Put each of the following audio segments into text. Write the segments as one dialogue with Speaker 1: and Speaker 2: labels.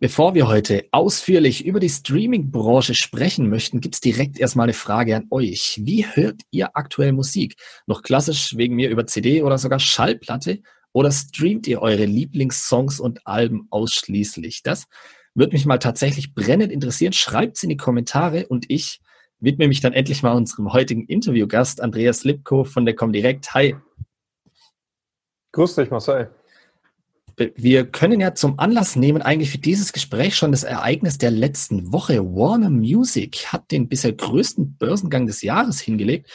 Speaker 1: Bevor wir heute ausführlich über die Streaming-Branche sprechen möchten, gibt's direkt erstmal eine Frage an euch. Wie hört ihr aktuell Musik? Noch klassisch wegen mir über CD oder sogar Schallplatte? Oder streamt ihr eure Lieblingssongs und Alben ausschließlich? Das würde mich mal tatsächlich brennend interessieren. Schreibt's in die Kommentare und ich widme mich dann endlich mal unserem heutigen Interviewgast, Andreas Lipko von der Comdirect. Hi.
Speaker 2: Grüß dich, Marcel
Speaker 1: wir können ja zum Anlass nehmen, eigentlich für dieses Gespräch schon das Ereignis der letzten Woche. Warner Music hat den bisher größten Börsengang des Jahres hingelegt.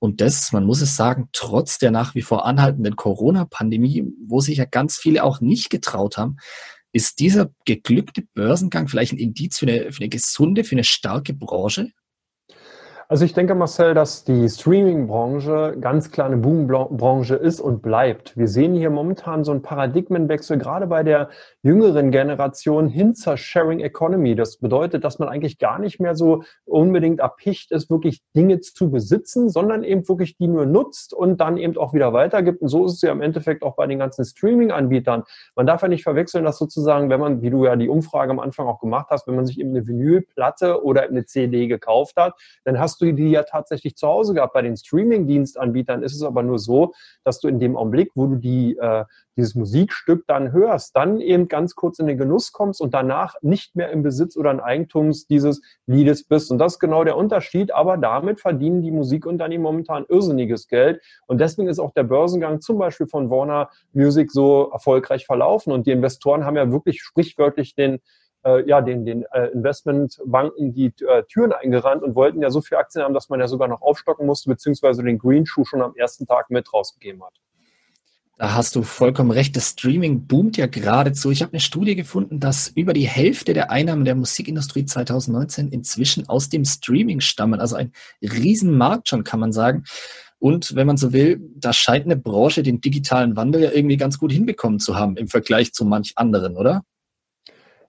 Speaker 1: Und das, man muss es sagen, trotz der nach wie vor anhaltenden Corona-Pandemie, wo sich ja ganz viele auch nicht getraut haben, ist dieser geglückte Börsengang vielleicht ein Indiz für eine, für eine gesunde, für eine starke Branche?
Speaker 2: Also ich denke, Marcel, dass die Streaming-Branche ganz klar eine Boom-Branche ist und bleibt. Wir sehen hier momentan so einen Paradigmenwechsel, gerade bei der jüngeren Generation hin zur Sharing Economy. Das bedeutet, dass man eigentlich gar nicht mehr so unbedingt erpicht ist, wirklich Dinge zu besitzen, sondern eben wirklich die nur nutzt und dann eben auch wieder weitergibt. Und so ist es ja im Endeffekt auch bei den ganzen Streaming-Anbietern. Man darf ja nicht verwechseln, dass sozusagen, wenn man, wie du ja die Umfrage am Anfang auch gemacht hast, wenn man sich eben eine Vinylplatte oder eine CD gekauft hat, dann hast hast du die ja tatsächlich zu Hause gehabt. Bei den Streaming-Dienstanbietern ist es aber nur so, dass du in dem Augenblick, wo du die, äh, dieses Musikstück dann hörst, dann eben ganz kurz in den Genuss kommst und danach nicht mehr im Besitz oder in Eigentums dieses Liedes bist. Und das ist genau der Unterschied. Aber damit verdienen die Musikunternehmen momentan irrsinniges Geld. Und deswegen ist auch der Börsengang zum Beispiel von Warner Music so erfolgreich verlaufen. Und die Investoren haben ja wirklich sprichwörtlich den äh, ja, den, den äh, Investmentbanken die äh, Türen eingerannt und wollten ja so viel Aktien haben, dass man ja sogar noch aufstocken musste, beziehungsweise den Green Shoe schon am ersten Tag mit rausgegeben hat.
Speaker 1: Da hast du vollkommen recht. Das Streaming boomt ja geradezu. Ich habe eine Studie gefunden, dass über die Hälfte der Einnahmen der Musikindustrie 2019 inzwischen aus dem Streaming stammen. Also ein Riesenmarkt schon, kann man sagen. Und wenn man so will, da scheint eine Branche den digitalen Wandel ja irgendwie ganz gut hinbekommen zu haben im Vergleich zu manch anderen, oder?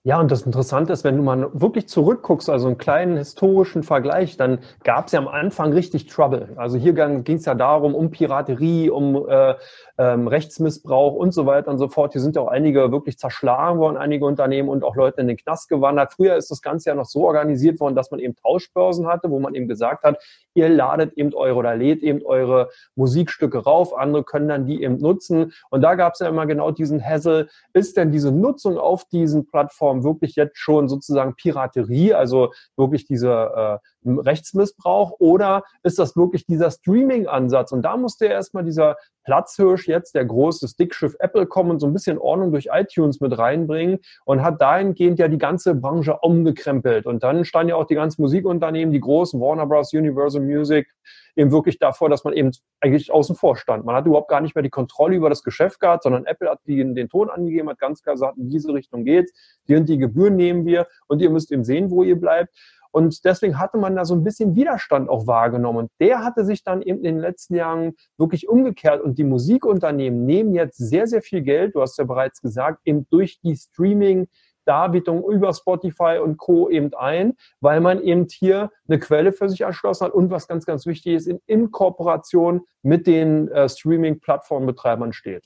Speaker 2: Ja, und das Interessante ist, wenn du mal wirklich zurückguckst, also einen kleinen historischen Vergleich, dann gab es ja am Anfang richtig Trouble. Also hier ging es ja darum, um Piraterie, um äh, ähm, Rechtsmissbrauch und so weiter und so fort. Hier sind ja auch einige wirklich zerschlagen worden, einige Unternehmen und auch Leute in den Knast gewandert. Früher ist das Ganze ja noch so organisiert worden, dass man eben Tauschbörsen hatte, wo man eben gesagt hat, ihr ladet eben eure oder lädt eben eure Musikstücke rauf, andere können dann die eben nutzen. Und da gab es ja immer genau diesen Hassel, ist denn diese Nutzung auf diesen Plattformen Plattform wirklich jetzt schon sozusagen Piraterie, also wirklich dieser äh, Rechtsmissbrauch, oder ist das wirklich dieser Streaming-Ansatz? Und da musste erstmal dieser Platzhirsch jetzt, der große Stickschiff Apple kommen und so ein bisschen Ordnung durch iTunes mit reinbringen und hat dahingehend ja die ganze Branche umgekrempelt. Und dann standen ja auch die ganzen Musikunternehmen, die großen Warner Bros., Universal Music, eben wirklich davor, dass man eben eigentlich außen vor stand. Man hat überhaupt gar nicht mehr die Kontrolle über das Geschäft gehabt, sondern Apple hat den, den Ton angegeben, hat ganz klar gesagt, in diese Richtung geht's, die und die Gebühren nehmen wir und ihr müsst eben sehen, wo ihr bleibt. Und deswegen hatte man da so ein bisschen Widerstand auch wahrgenommen. Und der hatte sich dann eben in den letzten Jahren wirklich umgekehrt. Und die Musikunternehmen nehmen jetzt sehr, sehr viel Geld, du hast ja bereits gesagt, eben durch die Streaming- Darbietung über Spotify und Co. eben ein, weil man eben hier eine Quelle für sich erschlossen hat und was ganz, ganz wichtig ist, in, in Kooperation mit den äh, Streaming-Plattformbetreibern steht.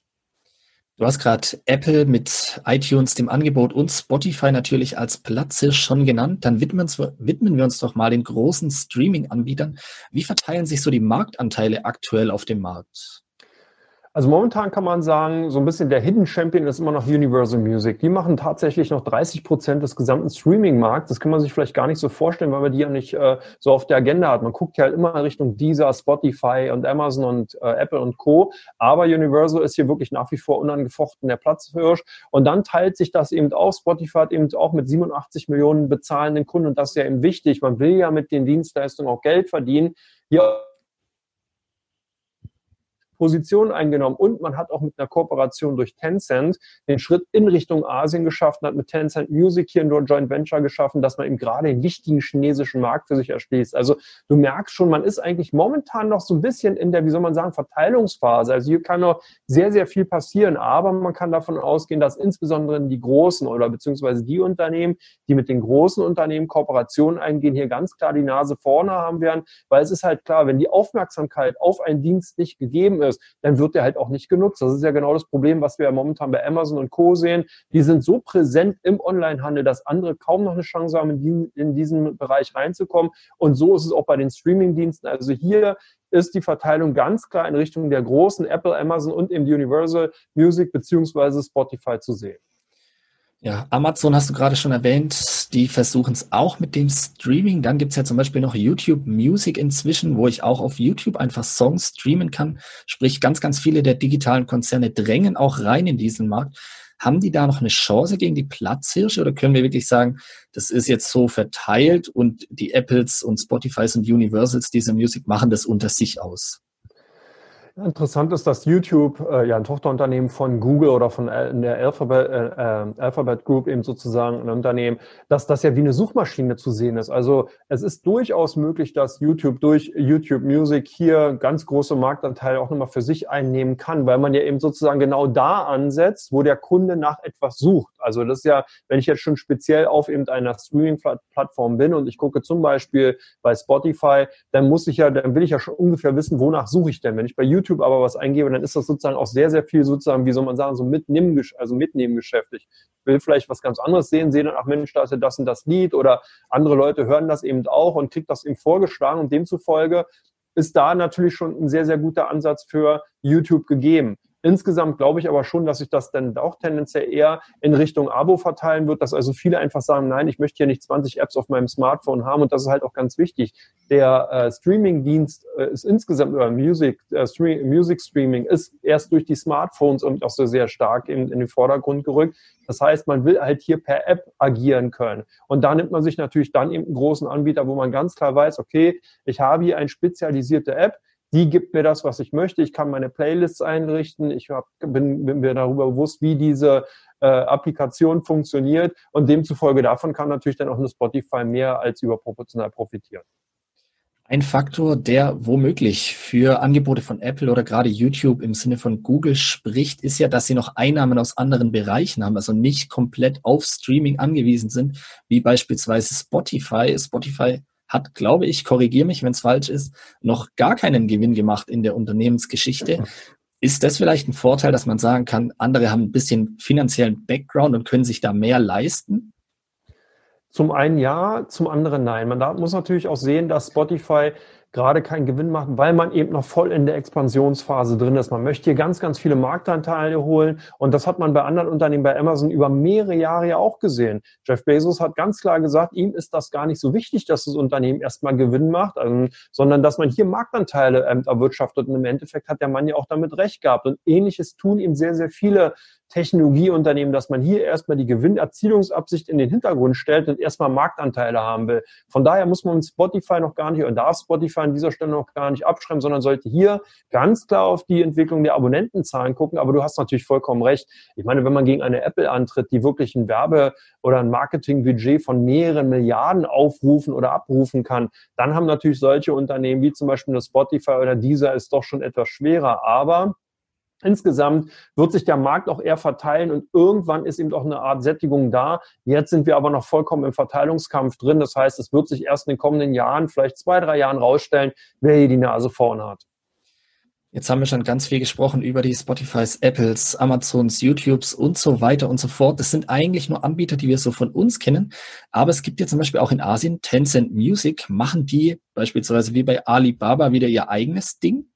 Speaker 1: Du hast gerade Apple mit iTunes, dem Angebot und Spotify natürlich als Platze schon genannt. Dann widmen, widmen wir uns doch mal den großen Streaming-Anbietern. Wie verteilen sich so die Marktanteile aktuell auf dem Markt?
Speaker 2: Also momentan kann man sagen, so ein bisschen der Hidden Champion ist immer noch Universal Music. Die machen tatsächlich noch 30 Prozent des gesamten Streaming-Markts. Das kann man sich vielleicht gar nicht so vorstellen, weil man die ja nicht äh, so auf der Agenda hat. Man guckt ja halt immer Richtung Deezer, Spotify und Amazon und äh, Apple und Co. Aber Universal ist hier wirklich nach wie vor unangefochten der Platzhirsch. Und dann teilt sich das eben auch. Spotify hat eben auch mit 87 Millionen bezahlenden Kunden und das ist ja eben wichtig. Man will ja mit den Dienstleistungen auch Geld verdienen. Hier Position eingenommen und man hat auch mit einer Kooperation durch Tencent den Schritt in Richtung Asien geschafft und hat mit Tencent Music hier ein Joint Venture geschaffen, dass man eben gerade den wichtigen chinesischen Markt für sich erschließt. Also du merkst schon, man ist eigentlich momentan noch so ein bisschen in der, wie soll man sagen, Verteilungsphase. Also hier kann noch sehr, sehr viel passieren, aber man kann davon ausgehen, dass insbesondere die großen oder beziehungsweise die Unternehmen, die mit den großen Unternehmen Kooperationen eingehen, hier ganz klar die Nase vorne haben werden, weil es ist halt klar, wenn die Aufmerksamkeit auf einen Dienst nicht gegeben ist, dann wird der halt auch nicht genutzt. Das ist ja genau das Problem, was wir ja momentan bei Amazon und Co. sehen. Die sind so präsent im Onlinehandel, dass andere kaum noch eine Chance haben, in, diesen Bereich reinzukommen. Und so ist es auch bei den Streaming-Diensten. Also hier ist die Verteilung ganz klar in Richtung der großen Apple, Amazon und eben Universal Music beziehungsweise Spotify zu sehen.
Speaker 1: Ja, Amazon hast du gerade schon erwähnt, die versuchen es auch mit dem Streaming. Dann gibt's ja zum Beispiel noch YouTube Music inzwischen, wo ich auch auf YouTube einfach Songs streamen kann. Sprich, ganz, ganz viele der digitalen Konzerne drängen auch rein in diesen Markt. Haben die da noch eine Chance gegen die Platzhirsche oder können wir wirklich sagen, das ist jetzt so verteilt und die Apples und Spotifys und Universals diese Music machen das unter sich aus?
Speaker 2: Interessant ist, dass YouTube, äh, ja ein Tochterunternehmen von Google oder von äh, der Alphabet, äh, äh, Alphabet Group eben sozusagen ein Unternehmen, dass das ja wie eine Suchmaschine zu sehen ist. Also es ist durchaus möglich, dass YouTube durch YouTube Music hier ganz große Marktanteile auch nochmal für sich einnehmen kann, weil man ja eben sozusagen genau da ansetzt, wo der Kunde nach etwas sucht. Also das ist ja, wenn ich jetzt schon speziell auf eben einer Streaming-Plattform bin und ich gucke zum Beispiel bei Spotify, dann muss ich ja, dann will ich ja schon ungefähr wissen, wonach suche ich denn. Wenn ich bei YouTube aber was eingebe, dann ist das sozusagen auch sehr, sehr viel sozusagen, wie soll man sagen, so mitnehmen, also mitnehmen Geschäft. Ich will vielleicht was ganz anderes sehen, sehe dann, ach Mensch, da ist ja das und das Lied oder andere Leute hören das eben auch und kriegt das eben vorgeschlagen und demzufolge ist da natürlich schon ein sehr, sehr guter Ansatz für YouTube gegeben. Insgesamt glaube ich aber schon, dass sich das dann auch tendenziell eher in Richtung Abo verteilen wird, dass also viele einfach sagen, nein, ich möchte hier nicht 20 Apps auf meinem Smartphone haben und das ist halt auch ganz wichtig. Der äh, Streaming-Dienst äh, ist insgesamt, oder Music, äh, Stream, Music Streaming ist erst durch die Smartphones und auch so sehr stark in, in den Vordergrund gerückt. Das heißt, man will halt hier per App agieren können. Und da nimmt man sich natürlich dann eben einen großen Anbieter, wo man ganz klar weiß, okay, ich habe hier eine spezialisierte App, die gibt mir das, was ich möchte. Ich kann meine Playlists einrichten. Ich hab, bin, bin mir darüber bewusst, wie diese äh, Applikation funktioniert. Und demzufolge davon kann natürlich dann auch eine Spotify mehr als überproportional profitieren.
Speaker 1: Ein Faktor, der womöglich für Angebote von Apple oder gerade YouTube im Sinne von Google spricht, ist ja, dass sie noch Einnahmen aus anderen Bereichen haben, also nicht komplett auf Streaming angewiesen sind, wie beispielsweise Spotify. Spotify hat, glaube ich, korrigiere mich, wenn es falsch ist, noch gar keinen Gewinn gemacht in der Unternehmensgeschichte. Ist das vielleicht ein Vorteil, dass man sagen kann, andere haben ein bisschen finanziellen Background und können sich da mehr leisten?
Speaker 2: Zum einen ja, zum anderen nein. Man muss natürlich auch sehen, dass Spotify gerade keinen Gewinn macht, weil man eben noch voll in der Expansionsphase drin ist. Man möchte hier ganz, ganz viele Marktanteile holen und das hat man bei anderen Unternehmen, bei Amazon über mehrere Jahre ja auch gesehen. Jeff Bezos hat ganz klar gesagt, ihm ist das gar nicht so wichtig, dass das Unternehmen erstmal Gewinn macht, also, sondern dass man hier Marktanteile ähm, erwirtschaftet und im Endeffekt hat der Mann ja auch damit recht gehabt und ähnliches tun ihm sehr, sehr viele Technologieunternehmen, dass man hier erstmal die Gewinnerzielungsabsicht in den Hintergrund stellt und erstmal Marktanteile haben will. Von daher muss man Spotify noch gar nicht oder darf Spotify an dieser Stelle noch gar nicht abschreiben, sondern sollte hier ganz klar auf die Entwicklung der Abonnentenzahlen gucken. Aber du hast natürlich vollkommen recht. Ich meine, wenn man gegen eine Apple antritt, die wirklich ein Werbe- oder ein Marketingbudget von mehreren Milliarden aufrufen oder abrufen kann, dann haben natürlich solche Unternehmen wie zum Beispiel eine Spotify oder dieser ist doch schon etwas schwerer. Aber Insgesamt wird sich der Markt auch eher verteilen und irgendwann ist eben auch eine Art Sättigung da. Jetzt sind wir aber noch vollkommen im Verteilungskampf drin. Das heißt, es wird sich erst in den kommenden Jahren, vielleicht zwei, drei Jahren rausstellen, wer hier die Nase vorne hat.
Speaker 1: Jetzt haben wir schon ganz viel gesprochen über die Spotifys, Apples, Amazons, YouTubes und so weiter und so fort. Das sind eigentlich nur Anbieter, die wir so von uns kennen. Aber es gibt ja zum Beispiel auch in Asien Tencent Music. Machen die beispielsweise wie bei Alibaba wieder ihr eigenes Ding?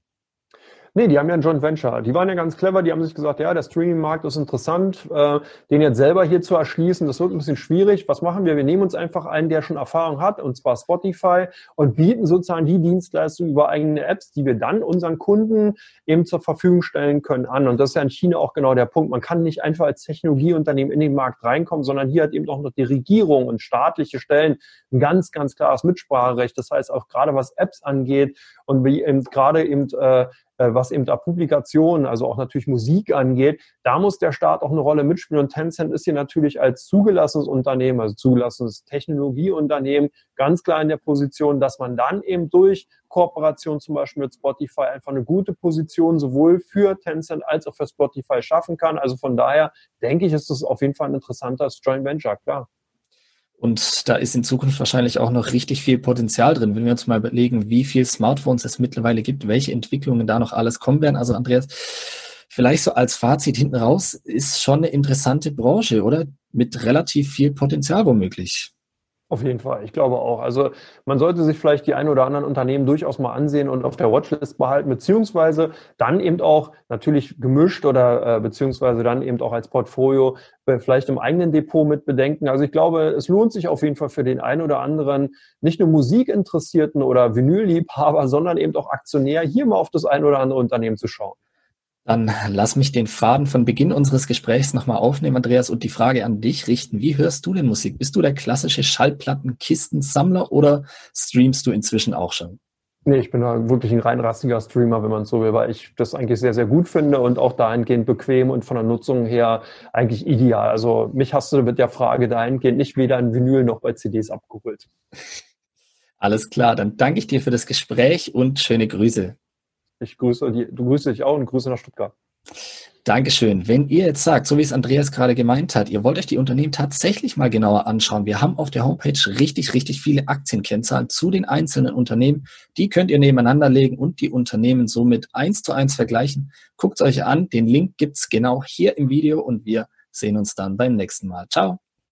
Speaker 2: Nee, die haben ja ein Joint Venture. Die waren ja ganz clever, die haben sich gesagt, ja, der Streaming-Markt ist interessant, äh, den jetzt selber hier zu erschließen, das wird ein bisschen schwierig. Was machen wir? Wir nehmen uns einfach einen, der schon Erfahrung hat, und zwar Spotify, und bieten sozusagen die Dienstleistung über eigene Apps, die wir dann unseren Kunden eben zur Verfügung stellen können, an. Und das ist ja in China auch genau der Punkt. Man kann nicht einfach als Technologieunternehmen in den Markt reinkommen, sondern hier hat eben auch noch die Regierung und staatliche Stellen ein ganz, ganz klares Mitspracherecht. Das heißt, auch gerade was Apps angeht und wie eben gerade eben äh, was eben da Publikationen, also auch natürlich Musik angeht, da muss der Staat auch eine Rolle mitspielen. Und Tencent ist hier natürlich als zugelassenes Unternehmen, also zugelassenes Technologieunternehmen, ganz klar in der Position, dass man dann eben durch Kooperation zum Beispiel mit Spotify einfach eine gute Position sowohl für Tencent als auch für Spotify schaffen kann. Also von daher denke ich, ist das auf jeden Fall ein interessanter Joint Venture, klar.
Speaker 1: Und da ist in Zukunft wahrscheinlich auch noch richtig viel Potenzial drin, wenn wir uns mal überlegen, wie viele Smartphones es mittlerweile gibt, welche Entwicklungen da noch alles kommen werden. Also Andreas, vielleicht so als Fazit hinten raus, ist schon eine interessante Branche, oder? Mit relativ viel Potenzial womöglich.
Speaker 2: Auf jeden Fall, ich glaube auch. Also man sollte sich vielleicht die ein oder anderen Unternehmen durchaus mal ansehen und auf der Watchlist behalten, beziehungsweise dann eben auch natürlich gemischt oder äh, beziehungsweise dann eben auch als Portfolio äh, vielleicht im eigenen Depot mit bedenken. Also ich glaube, es lohnt sich auf jeden Fall für den einen oder anderen, nicht nur Musikinteressierten oder Vinylliebhaber, sondern eben auch Aktionär, hier mal auf das ein oder andere Unternehmen zu schauen.
Speaker 1: Dann lass mich den Faden von Beginn unseres Gesprächs nochmal aufnehmen, Andreas, und die Frage an dich richten. Wie hörst du denn Musik? Bist du der klassische Schallplattenkistensammler oder streamst du inzwischen auch schon?
Speaker 2: Nee, ich bin da wirklich ein rein rassiger Streamer, wenn man so will, weil ich das eigentlich sehr, sehr gut finde und auch dahingehend bequem und von der Nutzung her eigentlich ideal. Also mich hast du mit der Frage dahingehend nicht weder in Vinyl noch bei CDs abgeholt.
Speaker 1: Alles klar, dann danke ich dir für das Gespräch und schöne Grüße.
Speaker 2: Ich grüße die, du grüße dich auch und grüße nach Stuttgart.
Speaker 1: Dankeschön. Wenn ihr jetzt sagt, so wie es Andreas gerade gemeint hat, ihr wollt euch die Unternehmen tatsächlich mal genauer anschauen, wir haben auf der Homepage richtig, richtig viele Aktienkennzahlen zu den einzelnen Unternehmen. Die könnt ihr nebeneinander legen und die Unternehmen somit eins zu eins vergleichen. Guckt euch an. Den Link gibt's genau hier im Video und wir sehen uns dann beim nächsten Mal. Ciao.